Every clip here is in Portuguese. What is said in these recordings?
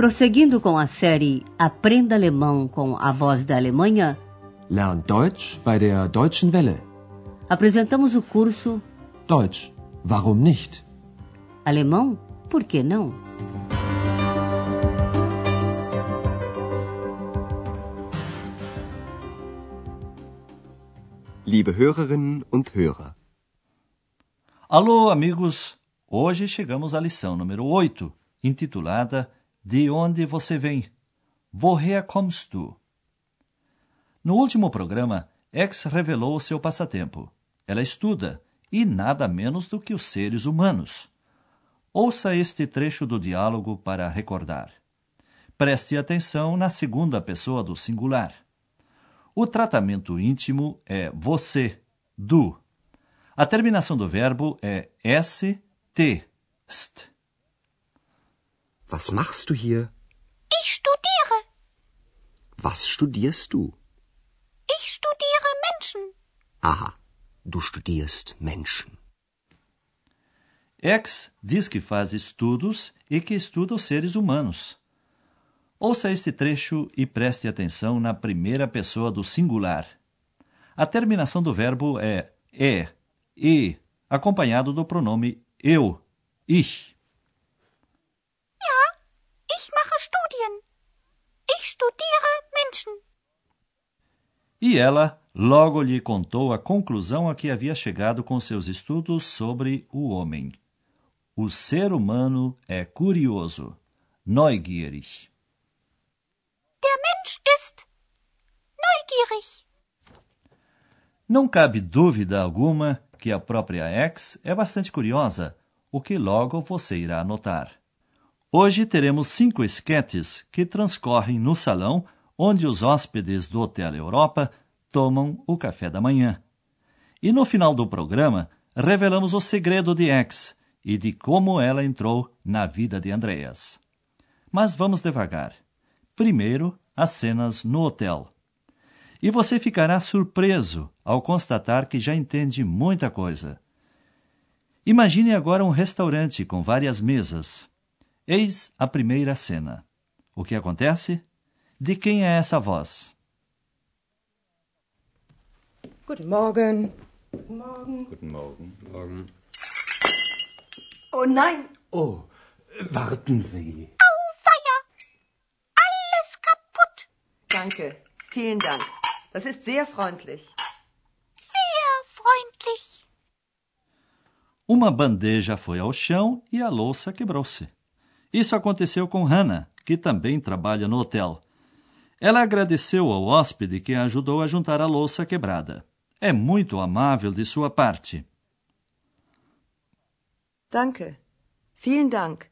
Prosseguindo com a série Aprenda Alemão com a Voz da Alemanha, Lern Deutsch bei der Deutschen Welle. apresentamos o curso Deutsch, warum nicht? Alemão, por que não? Liebe Hörerinnen und Hörer. Alô, amigos! Hoje chegamos à lição número 8, intitulada De onde você vem? Woher kommst du? No último programa, X revelou seu passatempo. Ela estuda, e nada menos do que os seres humanos. Ouça este trecho do diálogo para recordar. Preste atenção na segunda pessoa do singular. O tratamento íntimo é você, du. A terminação do verbo é st, st. Was machst du hier? Ich studiere. Was studierst du? Ich studiere Menschen. Aha, du studierst Menschen. X diz que faz estudos e que estuda os seres humanos. Ouça este trecho e preste atenção na primeira pessoa do singular. A terminação do verbo é e, e, acompanhado do pronome eu, ich. Ja, ich mache Studien. Ich studiere Menschen. E ela logo lhe contou a conclusão a que havia chegado com seus estudos sobre o homem. O ser humano é curioso, neugierig. Der Mensch ist neugierig. Não cabe dúvida alguma que a própria X é bastante curiosa, o que logo você irá notar. Hoje teremos cinco esquetes que transcorrem no salão onde os hóspedes do Hotel Europa tomam o café da manhã. E no final do programa, revelamos o segredo de X e de como ela entrou na vida de Andreas. Mas vamos devagar. Primeiro, as cenas no hotel. E você ficará surpreso ao constatar que já entende muita coisa. Imagine agora um restaurante com várias mesas. Eis a primeira cena. O que acontece? De quem é essa voz? Guten Morgen. Guten Morgen. Morgen. Oh nein, Oh, warten Sie. Auweia. Alles kaputt. danke. Vielen Dank. Das ist sehr freundlich. Sehr freundlich. Uma bandeja foi ao chão e a louça quebrou-se. Isso aconteceu com Hannah, que também trabalha no hotel. Ela agradeceu ao hóspede que a ajudou a juntar a louça quebrada. É muito amável de sua parte. Danke. Vielen Dank.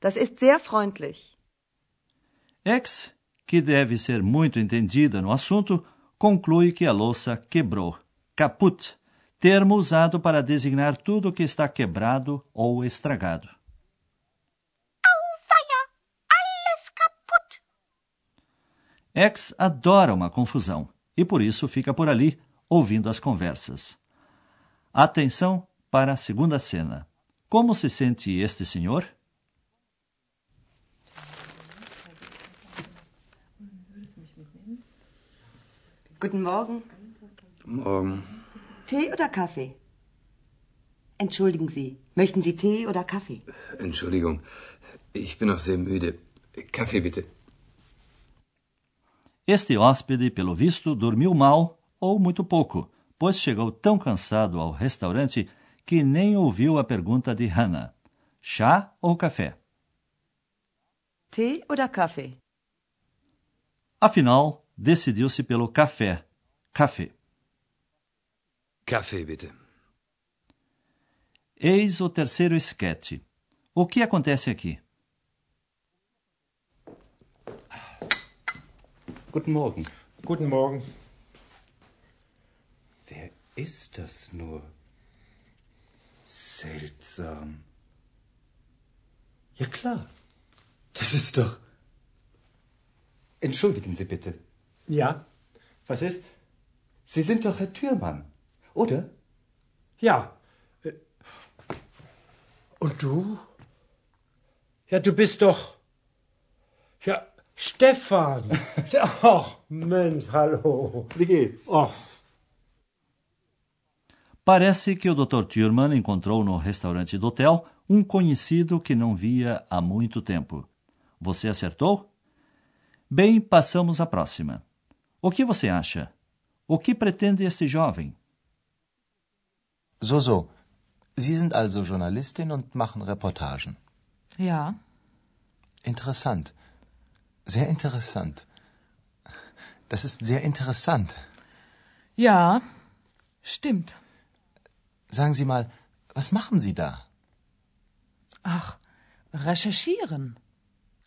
Das ist sehr freundlich. X, que deve ser muito entendida no assunto, conclui que a louça quebrou. Kaput, termo usado para designar tudo que está quebrado ou estragado. Auweia. Alles kaputt. X adora uma confusão e por isso fica por ali ouvindo as conversas. Atenção para a segunda cena. Como se sente este senhor? Guten Morgen. Morgen. Tee oder Kaffee? Entschuldigen Sie, möchten Sie Tee oder Kaffee? Entschuldigung, ich bin noch sehr müde. Kaffee bitte. Este hóspede, pelo visto, dormiu mal ou muito pouco, pois chegou tão cansado ao restaurante que nem ouviu a pergunta de Hannah: chá ou café? Tee oder Kaffee? Afinal, decidiu-se pelo café. Café. Kaffee bitte. Eis o terceiro esquete. O que acontece aqui? Guten Morgen. Guten Morgen. Wer ist das nur? Seltsam. Ja klar. Das ist doch. Entschuldigen Sie bitte. Ja, was ist? Sie sind doch Herr Türmann, oder? Ja. Äh, Und du? Ja, du bist doch. Ja, Stefan. Ach, Mensch, hallo. Wie geht's? Ach, Parece que o Dr. Thurman encontrou no restaurante do hotel um conhecido que não via há muito tempo. Você acertou? Bem, passamos à próxima. O que você acha? O que pretende este jovem? So, so. Sie sind also Journalistin und machen Reportagen. Ja, Interessant. Sehr interessant. Das ist sehr interessant. ja, stimmt. Sagen Sie mal, was machen Sie da? Ach, recherchieren.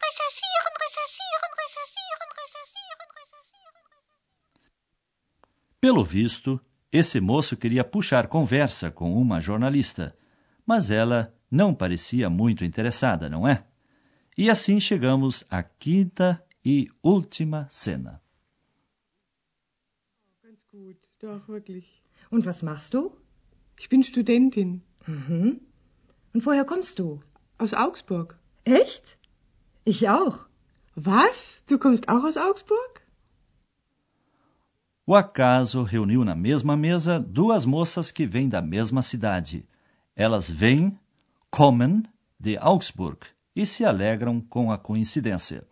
Recherchieren, recherchieren, recherchieren, recherchieren, recherchieren. Pelo visto, esse moço queria puxar conversa com uma jornalista, mas ela não parecia muito interessada, não é? E assim chegamos à quinta e última cena. Ganz gut, doch, wirklich. Und was machst du? Ich bin Studentin Mhm. Und woher kommst du? aus Augsburg. Echt? Ich auch. Was? Du kommst auch aus Augsburg? O acaso reuniu na mesma mesa duas moças que vêm da mesma cidade. Elas vêm, kommen, de Augsburg e se alegram com a coincidência.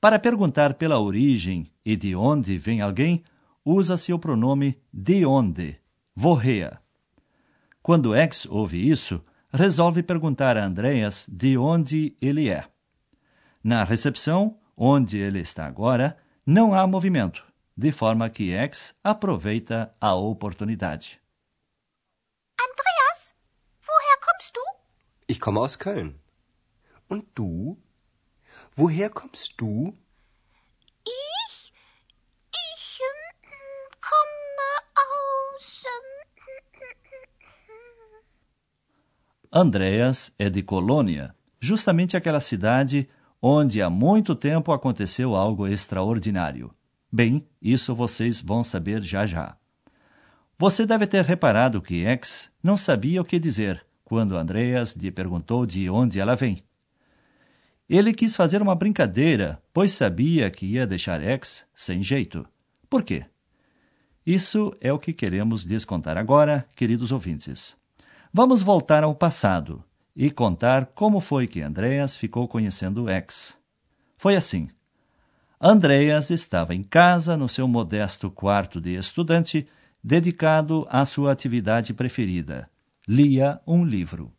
Para perguntar pela origem e de onde vem alguém, usa-se o pronome de onde, woher. Quando X ouve isso, resolve perguntar a Andreas de onde ele é. Na recepção, onde ele está agora, não há movimento, de forma que X aproveita a oportunidade. Andreas, woher kommst du? Ich komme aus Köln. Und du? Woher kommst du? Ich? Ich ähm, komme aus. Ähm, Andreas é de Colônia, justamente aquela cidade onde há muito tempo aconteceu algo extraordinário. Bem, isso vocês vão saber já já. Você deve ter reparado que X não sabia o que dizer quando Andreas lhe perguntou de onde ela vem. Ele quis fazer uma brincadeira, pois sabia que ia deixar X sem jeito. Por quê? Isso é o que queremos lhes contar agora, queridos ouvintes. Vamos voltar ao passado e contar como foi que Andreas ficou conhecendo X. Foi assim. Andreas estava em casa no seu modesto quarto de estudante, dedicado à sua atividade preferida. Lia um livro.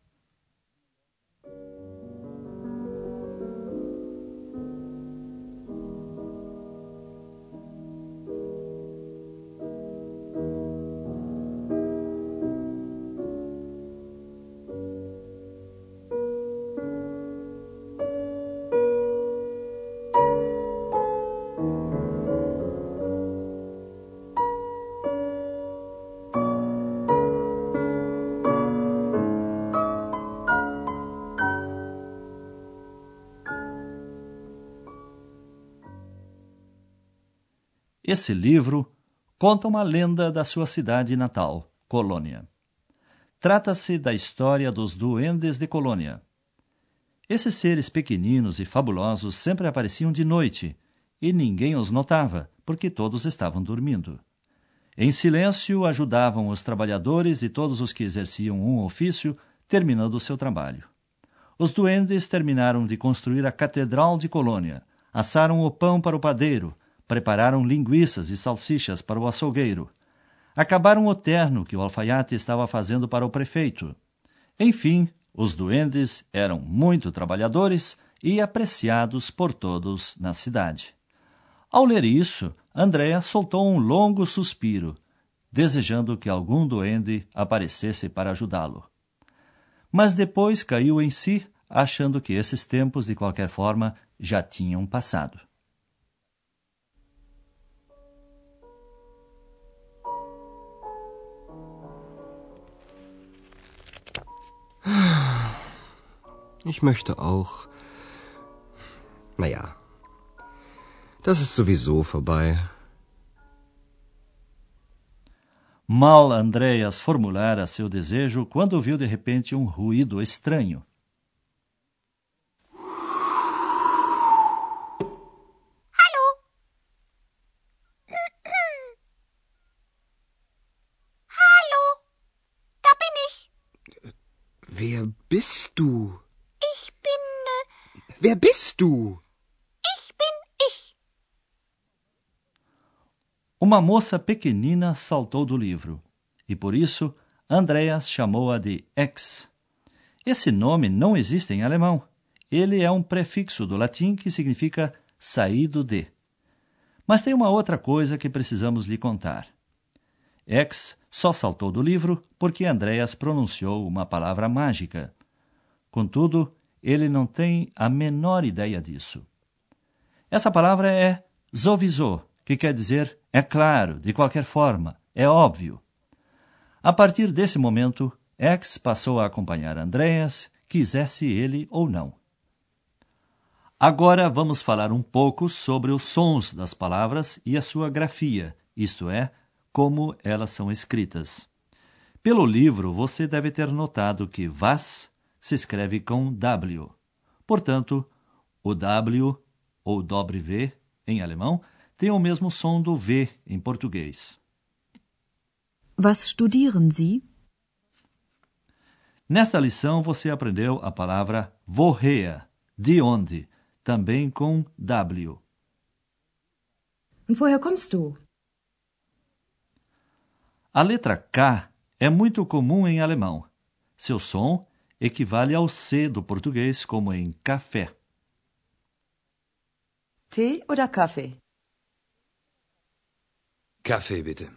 Esse livro conta uma lenda da sua cidade natal, Colônia. Trata-se da história dos duendes de Colônia. Esses seres pequeninos e fabulosos sempre apareciam de noite e ninguém os notava, porque todos estavam dormindo. Em silêncio ajudavam os trabalhadores e todos os que exerciam um ofício, terminando o seu trabalho. Os duendes terminaram de construir a Catedral de Colônia, assaram o pão para o padeiro, prepararam linguiças e salsichas para o açougueiro. Acabaram o terno que o alfaiate estava fazendo para o prefeito. Enfim, os duendes eram muito trabalhadores e apreciados por todos na cidade. Ao ler isso, Andréa soltou um longo suspiro, desejando que algum duende aparecesse para ajudá-lo. Mas depois caiu em si, achando que esses tempos, de qualquer forma, já tinham passado. Ich möchte auch. Naja, das ist sowieso vorbei. Mal Andreas formulara seu desejo quando viu de repente um ruído estranho. Hallo. Hallo. Da bin ich. Wer bist du? Wer bist du? ich bin ich. Uma moça pequenina saltou do livro e por isso Andreas chamou-a de Ex. Esse nome não existe em alemão. Ele é um prefixo do latim que significa saído de. Mas tem uma outra coisa que precisamos lhe contar. Ex só saltou do livro porque Andreas pronunciou uma palavra mágica. Contudo, ele não tem a menor ideia disso. Essa palavra é sowieso, que quer dizer é claro, de qualquer forma, é óbvio. A partir desse momento, X passou a acompanhar Andreas, quisesse ele ou não. Agora vamos falar um pouco sobre os sons das palavras e a sua grafia, isto é, como elas são escritas. Pelo livro, você deve ter notado que was se escreve com W. Portanto, o W ou W em alemão tem o mesmo som do V em português. Was studieren Sie? Nesta lição você aprendeu a palavra woher, de onde, também com W. Und woher kommst du? A letra K é muito comum em alemão. Seu som equivale ao C do português, como em café. Tee oder Kaffee? Kaffee bitte.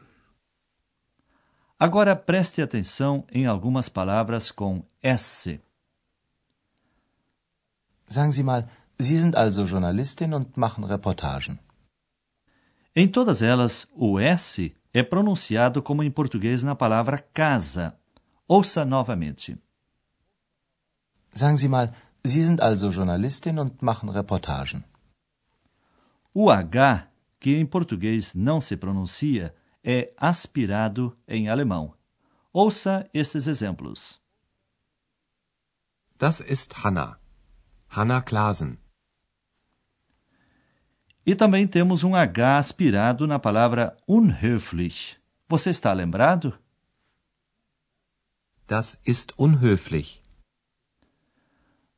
Agora preste atenção em algumas palavras com S. Sagen Sie mal, Sie sind also Journalistin und machen Reportagen. Em todas elas, o S é pronunciado como em português na palavra casa. Ouça novamente. Sagen Sie mal, Sie sind also Journalistin und machen Reportagen. O H, que em português não se pronuncia, é aspirado em alemão. Ouça estes exemplos. Das ist Hanna. Hanna Klasen. E também temos um H aspirado na palavra unhöflich. Você está lembrado? Das ist unhöflich.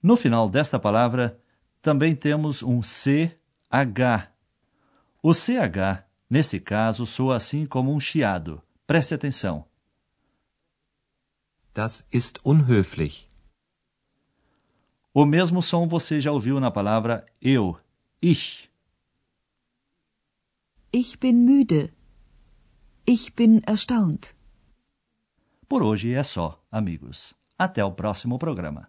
No final desta palavra, também temos um CH. O CH, neste caso, soa assim como um chiado. Preste atenção. Das ist unhöflich. O mesmo som você já ouviu na palavra eu, ich. Ich bin müde. Ich bin erstaunt. Por hoje é só, amigos. Até o próximo programa.